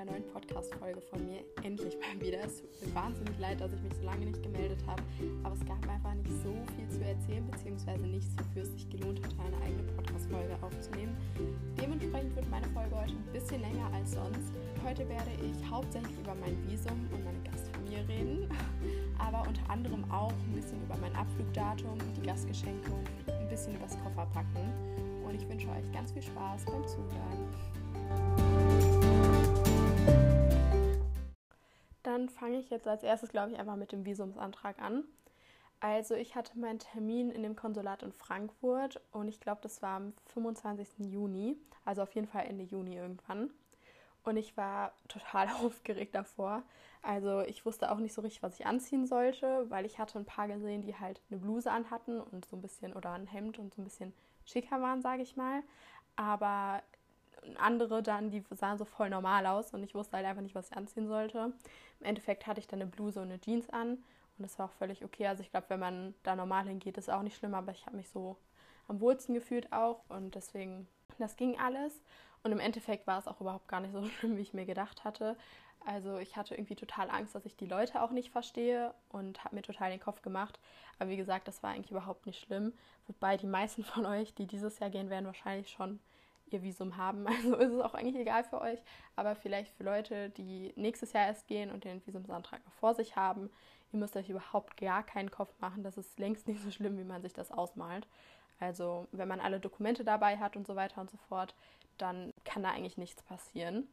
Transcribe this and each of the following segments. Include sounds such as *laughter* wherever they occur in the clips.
einer neuen Podcast-Folge von mir. Endlich mal wieder. Es tut mir wahnsinnig leid, dass ich mich so lange nicht gemeldet habe, aber es gab einfach nicht so viel zu erzählen, beziehungsweise nichts, wofür es sich gelohnt hat, eine eigene Podcast-Folge aufzunehmen. Dementsprechend wird meine Folge heute ein bisschen länger als sonst. Heute werde ich hauptsächlich über mein Visum und meine Gastfamilie reden, *laughs* aber unter anderem auch ein bisschen über mein Abflugdatum, die Gastgeschenke und ein bisschen über das Kofferpacken. Und ich wünsche euch ganz viel Spaß beim Zuhören. Dann fange ich jetzt als erstes, glaube ich, einfach mit dem Visumsantrag an. Also ich hatte meinen Termin in dem Konsulat in Frankfurt und ich glaube, das war am 25. Juni, also auf jeden Fall Ende Juni irgendwann. Und ich war total *laughs* aufgeregt davor. Also ich wusste auch nicht so richtig, was ich anziehen sollte, weil ich hatte ein paar gesehen, die halt eine Bluse anhatten und so ein bisschen oder ein Hemd und so ein bisschen schicker waren, sage ich mal. Aber andere dann, die sahen so voll normal aus und ich wusste halt einfach nicht, was ich anziehen sollte. Im Endeffekt hatte ich dann eine Bluse und eine Jeans an und das war auch völlig okay. Also ich glaube, wenn man da normal hingeht, ist auch nicht schlimm, aber ich habe mich so am wohlsten gefühlt auch und deswegen, das ging alles. Und im Endeffekt war es auch überhaupt gar nicht so *laughs* schlimm, wie ich mir gedacht hatte. Also ich hatte irgendwie total Angst, dass ich die Leute auch nicht verstehe und habe mir total den Kopf gemacht. Aber wie gesagt, das war eigentlich überhaupt nicht schlimm. Wobei die meisten von euch, die dieses Jahr gehen werden, wahrscheinlich schon ihr Visum haben. *laughs* Also ist es auch eigentlich egal für euch. Aber vielleicht für Leute, die nächstes Jahr erst gehen und den Visumsantrag noch vor sich haben, ihr müsst euch überhaupt gar keinen Kopf machen. Das ist längst nicht so schlimm, wie man sich das ausmalt. Also wenn man alle Dokumente dabei hat und so weiter und so fort, dann kann da eigentlich nichts passieren.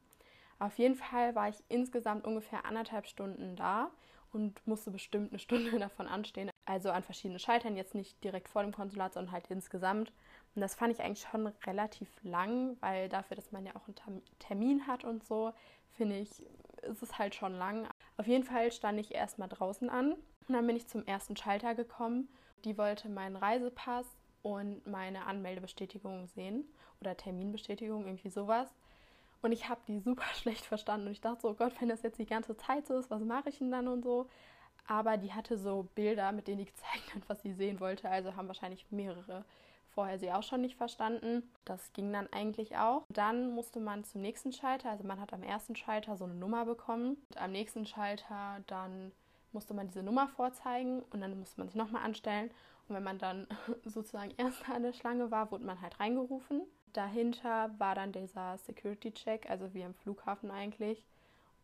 Auf jeden Fall war ich insgesamt ungefähr anderthalb Stunden da und musste bestimmt eine Stunde *laughs* davon anstehen. Also an verschiedenen Schaltern, jetzt nicht direkt vor dem Konsulat, sondern halt insgesamt. Und das fand ich eigentlich schon relativ lang, weil dafür, dass man ja auch einen Termin hat und so, finde ich, ist es halt schon lang. Auf jeden Fall stand ich erstmal draußen an und dann bin ich zum ersten Schalter gekommen. Die wollte meinen Reisepass und meine Anmeldebestätigung sehen oder Terminbestätigung, irgendwie sowas. Und ich habe die super *laughs* schlecht verstanden und ich dachte so, oh Gott, wenn das jetzt die ganze Zeit so ist, was mache ich denn dann und so? Aber die hatte so Bilder, mit denen die *laughs* gezeigt hat, was sie sehen wollte. Also haben wahrscheinlich mehrere vorher sie auch schon nicht verstanden. Das ging dann eigentlich auch. Dann musste man zum nächsten Schalter, also man hat am ersten Schalter so eine Nummer bekommen. Und am nächsten Schalter dann musste man diese Nummer vorzeigen und dann musste man sich nochmal anstellen. Und wenn man dann *laughs* sozusagen erst an der Schlange war, wurde man halt reingerufen. Dahinter war dann dieser Security-Check, also wie am Flughafen eigentlich.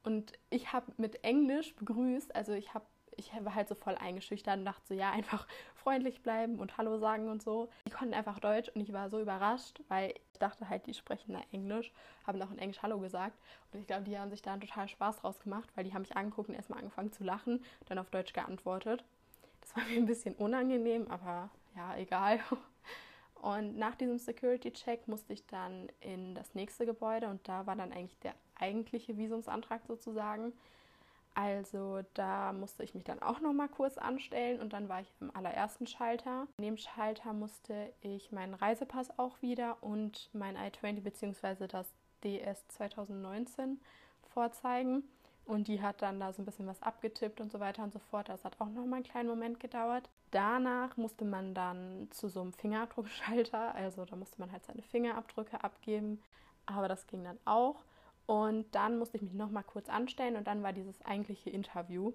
Und ich habe mit Englisch begrüßt, also ich habe ich war halt so voll eingeschüchtert und dachte so, ja, einfach freundlich bleiben und Hallo sagen und so. Die konnten einfach Deutsch und ich war so überrascht, weil ich dachte halt, die sprechen da Englisch, haben auch in Englisch Hallo gesagt. Und ich glaube, die haben sich da total Spaß draus gemacht, weil die haben mich angeguckt und erstmal angefangen zu lachen, dann auf Deutsch geantwortet. Das war mir ein bisschen unangenehm, aber ja, egal. *laughs* Und nach diesem Security-Check musste ich dann in das nächste Gebäude und da war dann eigentlich der eigentliche Visumsantrag sozusagen. Also da musste ich mich dann auch noch mal kurz anstellen und dann war ich im allerersten Schalter. In dem Schalter musste ich meinen Reisepass auch wieder und mein I-20 bzw. das DS 2019 vorzeigen. Und die hat dann da so ein bisschen was abgetippt und so weiter und so fort. Das hat auch noch mal einen kleinen Moment gedauert. Danach musste man dann zu so einem Fingerabdruckschalter, also da musste man halt seine Fingerabdrücke abgeben. Aber das ging dann auch. Und dann musste ich mich noch mal kurz anstellen und dann war dieses eigentliche Interview.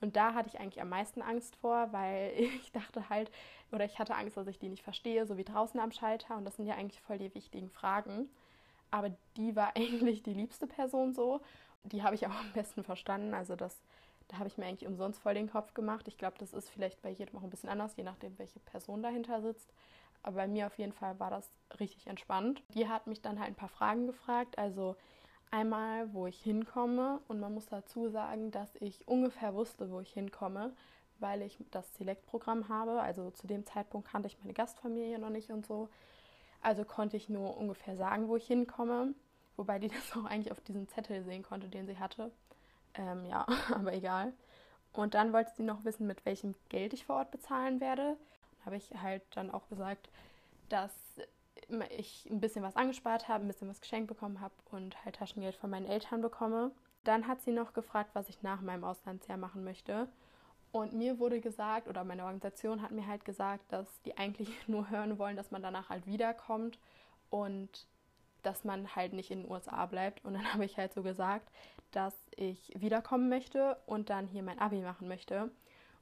Und da hatte ich eigentlich am meisten Angst vor, weil *laughs* ich dachte halt, oder ich hatte Angst, dass ich die nicht verstehe, so wie draußen am Schalter. Und das sind ja eigentlich voll die wichtigen Fragen. Aber die war *laughs* eigentlich die liebste Person so. Die habe ich auch am besten verstanden. Also das, da habe ich mir eigentlich umsonst voll den Kopf gemacht. Ich glaube, das ist vielleicht bei jedem auch ein bisschen anders, je nachdem, welche Person dahinter sitzt. Aber bei mir auf jeden Fall war das richtig entspannt. Die hat mich dann halt ein paar Fragen gefragt. Also Einmal, wo ich hinkomme und man muss dazu sagen, dass ich ungefähr wusste, wo ich hinkomme, weil ich das Select-Programm habe. Also zu dem Zeitpunkt kannte ich meine Gastfamilie noch nicht und so. Also konnte ich nur ungefähr sagen, wo ich hinkomme, wobei die *laughs* das auch eigentlich auf diesem Zettel sehen konnte, den sie hatte. Ähm, ja, *laughs* aber egal. Und dann wollte sie noch wissen, mit welchem Geld ich vor Ort bezahlen werde. Habe ich halt dann auch gesagt, dass ich ein bisschen was angespart habe, ein bisschen was geschenkt bekommen habe und halt Taschengeld von meinen Eltern bekomme. Dann hat sie noch gefragt, was ich nach meinem Auslandsjahr machen möchte. Und mir wurde gesagt, oder meine Organisation hat mir halt gesagt, dass die eigentlich *laughs* nur hören wollen, dass man danach halt wiederkommt und dass man halt nicht in den USA bleibt. Und dann *laughs* habe ich halt so gesagt, dass ich wiederkommen möchte und dann hier mein Abi machen möchte.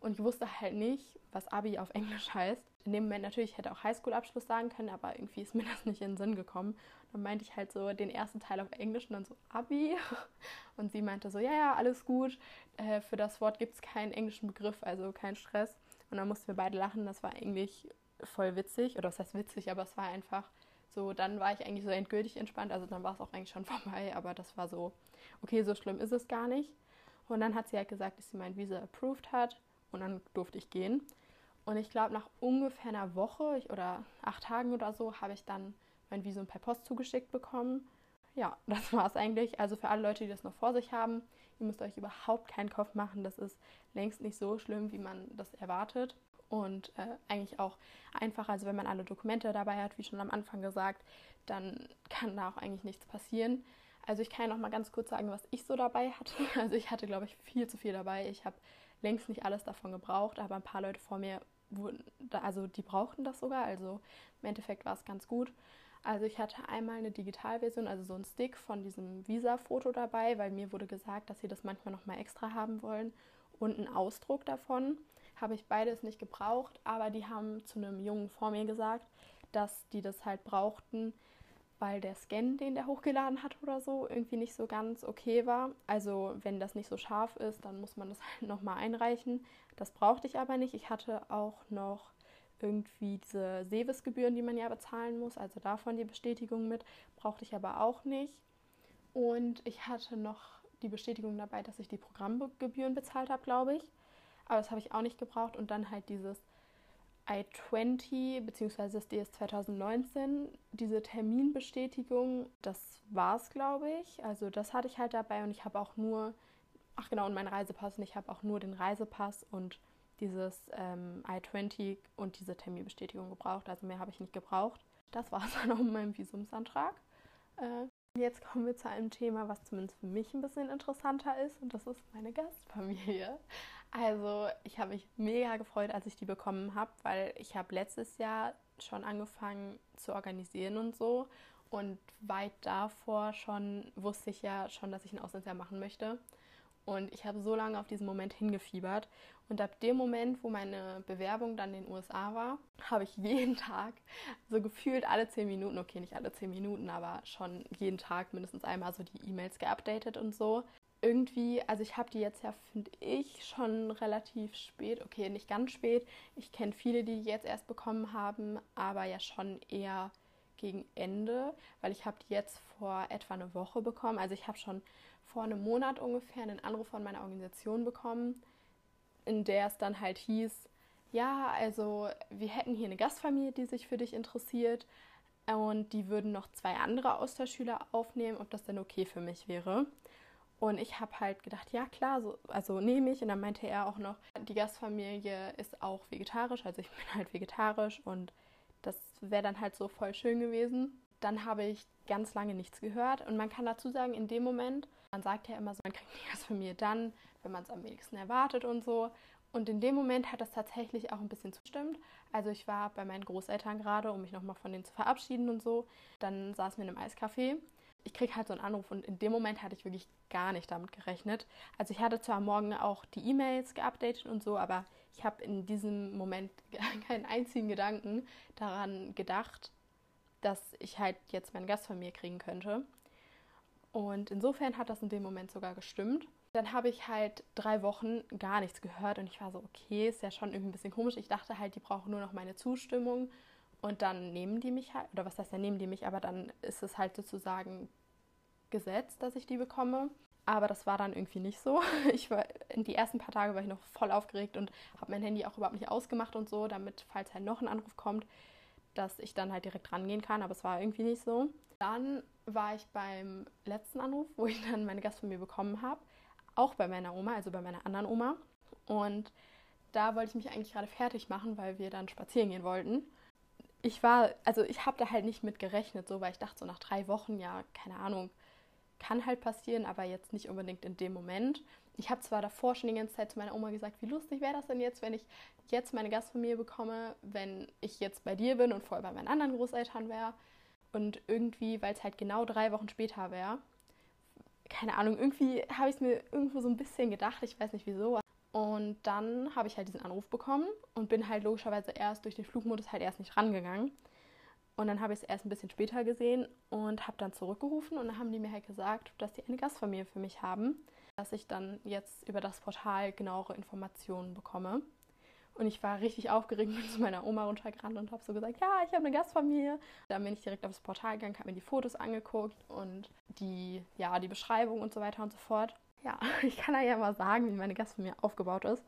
Und ich wusste halt nicht, was Abi auf Englisch *laughs* heißt. In dem Moment natürlich hätte auch Highschool-Abschluss sagen können, aber irgendwie ist mir *laughs* das nicht in den Sinn gekommen. Dann meinte ich halt so den ersten Teil auf Englisch und dann so Abi. *laughs* Und sie meinte so, ja, ja, alles gut. Äh, für das Wort gibt es keinen englischen Begriff, also kein Stress. Und dann mussten wir beide lachen. Das war eigentlich voll witzig. Oder was heißt witzig, aber es war einfach so, dann war ich eigentlich so endgültig entspannt. Also dann war es auch eigentlich schon *laughs* vorbei, aber das war so, okay, so schlimm ist es gar nicht. Und dann hat sie halt gesagt, dass sie mein Visa approved hat und dann durfte ich gehen. Und ich glaube, nach ungefähr einer Woche oder acht Tagen oder so habe ich dann mein Visum per Post zugeschickt bekommen. Ja, *laughs* das war es eigentlich. Also für alle Leute, die das noch vor sich haben, ihr müsst euch überhaupt keinen Kopf machen. Das ist längst nicht so schlimm, wie man das erwartet. Und äh, eigentlich auch einfach, also wenn man alle Dokumente dabei hat, wie schon am Anfang gesagt, dann kann da auch eigentlich nichts passieren. Also ich kann ja noch mal ganz kurz sagen, was ich so dabei hatte. *laughs* Also ich hatte, glaube ich, viel zu viel dabei. Ich habe längst nicht alles davon gebraucht, aber ein paar Leute vor mir wurden, also die brauchten das sogar. Also im Endeffekt war es ganz gut. Also ich hatte einmal eine Digitalversion, also so ein Stick von diesem Visa-Foto dabei, weil mir wurde gesagt, dass sie das manchmal noch mal extra haben wollen und einen Ausdruck davon. Habe ich beides nicht gebraucht, aber die haben zu einem Jungen vor mir gesagt, dass die das halt brauchten, weil der Scan, den der hochgeladen hat oder so, irgendwie nicht so ganz okay war. Also wenn das nicht so scharf ist, dann muss man das *laughs* halt nochmal einreichen. Das brauchte ich aber nicht. Ich hatte auch noch irgendwie diese Sevis-Gebühren, die man ja bezahlen muss, also davon die Bestätigung mit, brauchte ich aber auch nicht. Und ich hatte noch die Bestätigung dabei, dass ich die Programmgebühren bezahlt habe, glaube ich. Aber das habe ich auch nicht gebraucht. Und dann halt dieses I-20 bzw. das DS 2019, diese Terminbestätigung, das war es, glaube ich. Also das hatte ich halt dabei und ich habe auch nur, ach genau, und mein Reisepass und ich habe auch nur den Reisepass und dieses ähm, I-20 und diese Terminbestätigung gebraucht. Also mehr habe ich nicht gebraucht. Das war es *laughs* dann auch mit meinem Visumsantrag. Äh, jetzt kommen wir zu einem Thema, was zumindest für mich ein bisschen interessanter ist und das ist meine Gastfamilie. Also ich habe mich mega gefreut, als ich die bekommen habe, weil ich habe letztes Jahr schon angefangen zu organisieren und so. Und weit davor schon wusste ich ja schon, dass ich ein Auslandsjahr machen möchte. Und ich habe so lange auf diesen Moment hingefiebert. Und ab dem Moment, wo meine Bewerbung dann in den USA war, habe ich jeden Tag, so gefühlt alle zehn Minuten, okay, nicht alle zehn Minuten, aber schon jeden Tag mindestens einmal so die E-Mails geupdatet und so irgendwie, also ich habe die jetzt ja, finde ich, schon relativ spät. Okay, nicht ganz spät. Ich kenne viele, die die jetzt erst bekommen haben, aber ja schon eher gegen Ende, weil ich habe die jetzt vor etwa eine Woche bekommen. Also ich habe schon vor einem Monat ungefähr einen Anruf von meiner Organisation bekommen, in der es dann halt hieß, ja, also wir hätten hier eine Gastfamilie, die sich für dich interessiert und die würden noch zwei andere Austauschschüler aufnehmen, ob das denn okay für mich wäre. Und ich habe halt gedacht, ja klar, so, also nehme ich. Und dann meinte er auch noch, die Gastfamilie ist auch vegetarisch, also ich *laughs* bin halt vegetarisch und das wäre dann halt so voll schön gewesen. Dann habe ich ganz lange nichts gehört und man kann dazu sagen, in dem Moment, man sagt ja immer so, man kriegt die Gastfamilie dann, wenn man es am wenigsten erwartet und so. Und in dem Moment hat das tatsächlich auch ein bisschen zustimmt. Also ich war bei meinen Großeltern gerade, um mich nochmal von denen zu verabschieden und so. Dann saßen wir in einem Eiscafé ich kriege halt so einen Anruf und in dem Moment hatte ich wirklich gar nicht damit gerechnet. Also ich hatte zwar Morgen auch die E-Mails geupdatet und so, aber ich habe in diesem Moment *laughs* keinen einzigen Gedanken daran gedacht, dass ich halt jetzt meinen Gast von mir kriegen könnte. Und insofern hat das in dem Moment sogar gestimmt. Dann habe ich halt drei Wochen gar nichts gehört und ich war so, okay, ist ja schon irgendwie ein bisschen komisch. Ich dachte halt, die brauchen nur noch meine Zustimmung und dann nehmen die mich halt, oder was heißt, dann nehmen die mich, aber dann ist es halt sozusagen gesetzt, dass ich die bekomme. Aber das war dann irgendwie nicht so. *laughs* Ich war, in die ersten paar Tage war ich noch voll aufgeregt und habe mein Handy auch überhaupt nicht ausgemacht und so, damit, falls halt noch ein Anruf kommt, dass ich dann halt direkt rangehen kann. Aber es war irgendwie nicht so. Dann war ich beim letzten Anruf, wo ich dann meine Gastfamilie bekommen habe. Auch bei meiner Oma, also bei meiner anderen Oma. Und da wollte ich mich eigentlich gerade fertig machen, weil wir dann spazieren gehen wollten ich war, also ich habe da halt nicht mit gerechnet, so, weil ich dachte, so nach drei Wochen, ja, keine Ahnung, kann halt passieren, aber jetzt nicht unbedingt in dem Moment. Ich habe zwar davor schon die ganze Zeit zu meiner Oma gesagt, wie lustig wäre das denn jetzt, wenn ich jetzt meine Gastfamilie bekomme, wenn ich jetzt bei dir bin und vorher bei meinen anderen Großeltern wäre. Und irgendwie, weil es halt genau drei Wochen später wäre, keine Ahnung, irgendwie habe ich es mir irgendwo so ein bisschen gedacht, ich weiß nicht wieso. Und dann habe ich halt diesen Anruf bekommen und bin halt logischerweise erst durch den Flugmodus halt erst nicht rangegangen. Und dann habe ich es erst ein bisschen später gesehen und habe dann zurückgerufen und dann haben die mir halt gesagt, dass die eine Gastfamilie für mich haben, dass ich dann jetzt über das Portal genauere Informationen bekomme. Und ich war richtig aufgeregt, *laughs* bin zu meiner Oma runtergerannt und habe so gesagt, ja, ich habe eine Gastfamilie. Dann bin ich direkt aufs Portal gegangen, habe mir die Fotos angeguckt und die, ja, die Beschreibung und so weiter und so fort. Ja, *laughs* ich kann ja mal sagen, wie meine Gastfamilie aufgebaut ist.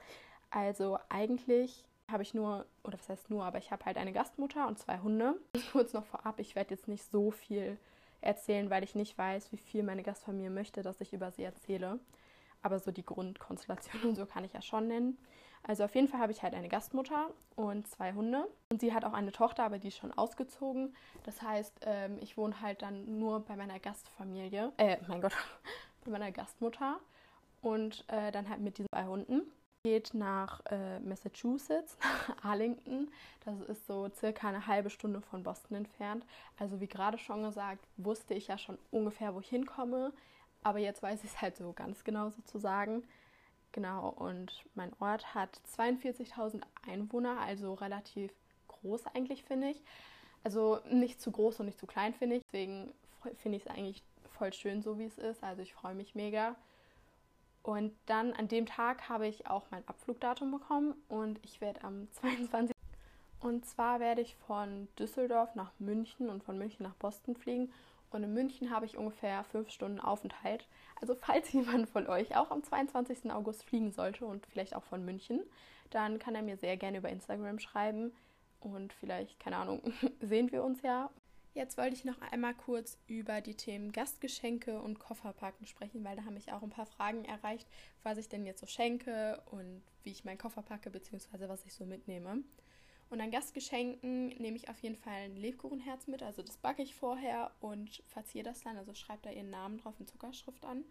Also eigentlich habe ich nur, oder was heißt nur, aber ich habe halt eine Gastmutter und zwei Hunde. *laughs* Kurz noch vorab, ich werde jetzt nicht so viel erzählen, weil ich nicht weiß, wie viel meine Gastfamilie möchte, dass ich über sie erzähle. Aber so die Grundkonstellation und so kann ich ja schon nennen. Also auf jeden Fall habe ich halt eine Gastmutter und zwei Hunde. Und sie hat auch eine Tochter, aber die ist schon ausgezogen. Das heißt, ähm, ich wohne halt dann nur bei meiner Gastfamilie. Äh, mein Gott, *laughs* bei meiner Gastmutter. Und äh, dann halt mit diesen zwei Hunden. Geht nach äh, Massachusetts, *laughs* nach Arlington. Das ist so circa eine halbe Stunde von Boston entfernt. Also wie gerade schon gesagt, wusste ich ja schon ungefähr, wo ich hinkomme. Aber jetzt weiß ich es halt so ganz genau sozusagen. Genau, und mein Ort hat 42.000 Einwohner, also relativ groß eigentlich, finde ich. Also nicht zu groß und nicht zu klein, finde ich. Deswegen finde ich es eigentlich voll schön, so wie es ist. Also ich freue mich mega. Und dann an dem Tag habe ich auch mein Abflugdatum bekommen und ich werde am *laughs* 22. Und zwar werde ich von Düsseldorf nach München und von München nach Boston fliegen und in München habe ich ungefähr fünf Stunden Aufenthalt. Also falls *laughs* jemand von euch auch am 22. August fliegen sollte und vielleicht auch von München, dann kann er mir sehr gerne über Instagram schreiben. Und vielleicht, keine Ahnung, *laughs* sehen wir uns ja. Jetzt wollte ich noch einmal kurz über die Themen Gastgeschenke und Kofferpacken sprechen, weil da haben mich auch ein paar Fragen erreicht, was ich denn jetzt so schenke und wie ich meinen Koffer packe, beziehungsweise was ich so mitnehme. Und an Gastgeschenken nehme ich auf jeden Fall ein Lebkuchenherz mit. Also das backe ich vorher und verziere das dann. Also schreibe da ihren Namen drauf in Zuckerschrift an.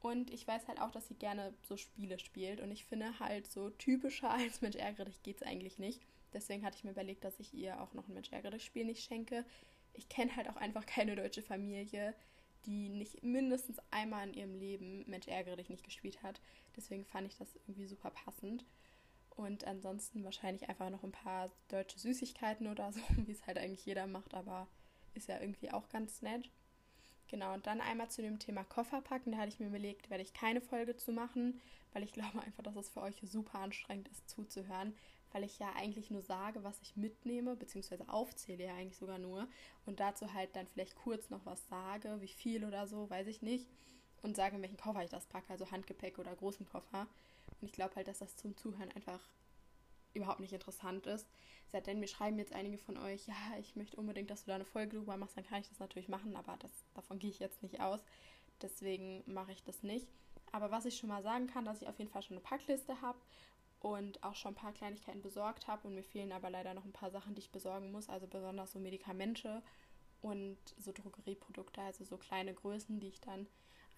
Und ich weiß halt auch, dass sie gerne so Spiele spielt. Und ich finde halt so typischer *laughs* als Mensch ärgere dich es eigentlich nicht. Deswegen hatte ich mir überlegt, dass ich ihr auch noch ein Mensch ärgere dich Spiel nicht schenke. Ich kenne halt auch einfach keine deutsche Familie, die nicht mindestens einmal in ihrem Leben Mensch ärgere dich nicht gespielt hat. Deswegen fand ich das irgendwie super passend. Und ansonsten wahrscheinlich einfach noch ein paar deutsche Süßigkeiten oder so, *laughs* wie es halt eigentlich jeder macht, aber ist ja irgendwie auch ganz nett. Genau, und dann einmal zu dem Thema Koffer packen. Da hatte ich mir überlegt, werde ich keine Folge zu machen, weil ich glaube einfach, dass es für euch super anstrengend ist zuzuhören, weil ich ja eigentlich nur sage, was ich mitnehme, beziehungsweise aufzähle ja eigentlich sogar nur. Und dazu halt dann vielleicht kurz noch was sage, wie viel oder so, weiß ich nicht. Und sage, in welchen Koffer ich das packe, also Handgepäck oder großen Koffer. Und ich glaube halt, dass das zum Zuhören einfach überhaupt nicht interessant ist. Seitdem mir schreiben jetzt einige von euch, ja, ich möchte unbedingt, dass du da eine Folge drüber machst, dann kann ich das natürlich machen, aber das, davon gehe ich jetzt nicht aus. Deswegen mache ich das nicht. Aber was ich schon mal sagen kann, dass ich auf jeden Fall schon eine Packliste habe und auch schon ein paar Kleinigkeiten besorgt habe und mir fehlen aber leider noch ein paar Sachen, die ich besorgen muss, also besonders so Medikamente und so Drogerieprodukte, also so kleine Größen, die ich dann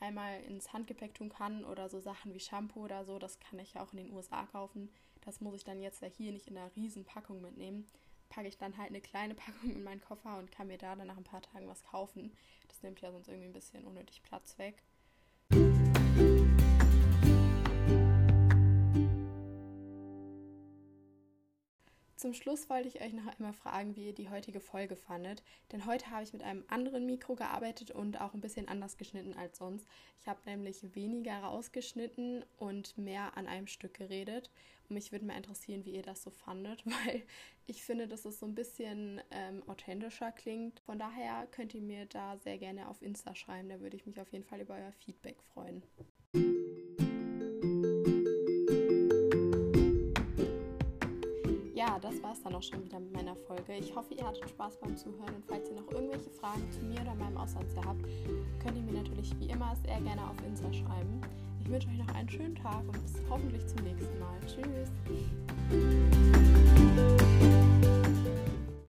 einmal ins Handgepäck tun kann oder so Sachen wie Shampoo oder so, das kann ich auch in den USA kaufen. Das muss ich dann jetzt ja hier nicht in einer riesen Packung mitnehmen. Packe ich dann halt eine kleine *laughs* Packung in meinen Koffer und kann mir da dann nach ein paar Tagen was kaufen. Das nimmt ja sonst irgendwie ein bisschen unnötig Platz weg. Zum Schluss wollte ich euch noch einmal fragen, wie ihr die heutige Folge fandet. Denn heute habe ich mit einem anderen Mikro gearbeitet und auch ein bisschen anders geschnitten als sonst. Ich habe nämlich weniger rausgeschnitten und mehr an einem Stück geredet. Und mich würde mal interessieren, wie ihr das so fandet, *laughs* weil ich finde, dass es so ein bisschen ähm, authentischer klingt. Von daher könnt ihr mir da sehr gerne auf Insta schreiben. Da würde ich mich auf jeden Fall über euer Feedback freuen. Das war es dann auch schon wieder mit meiner Folge. Ich hoffe, ihr hattet Spaß beim Zuhören und falls ihr noch irgendwelche Fragen zu mir oder meinem Auslandsjahr habt, könnt ihr mir natürlich wie immer sehr gerne auf Insta schreiben. Ich wünsche euch noch einen schönen Tag und bis hoffentlich zum nächsten Mal. Tschüss!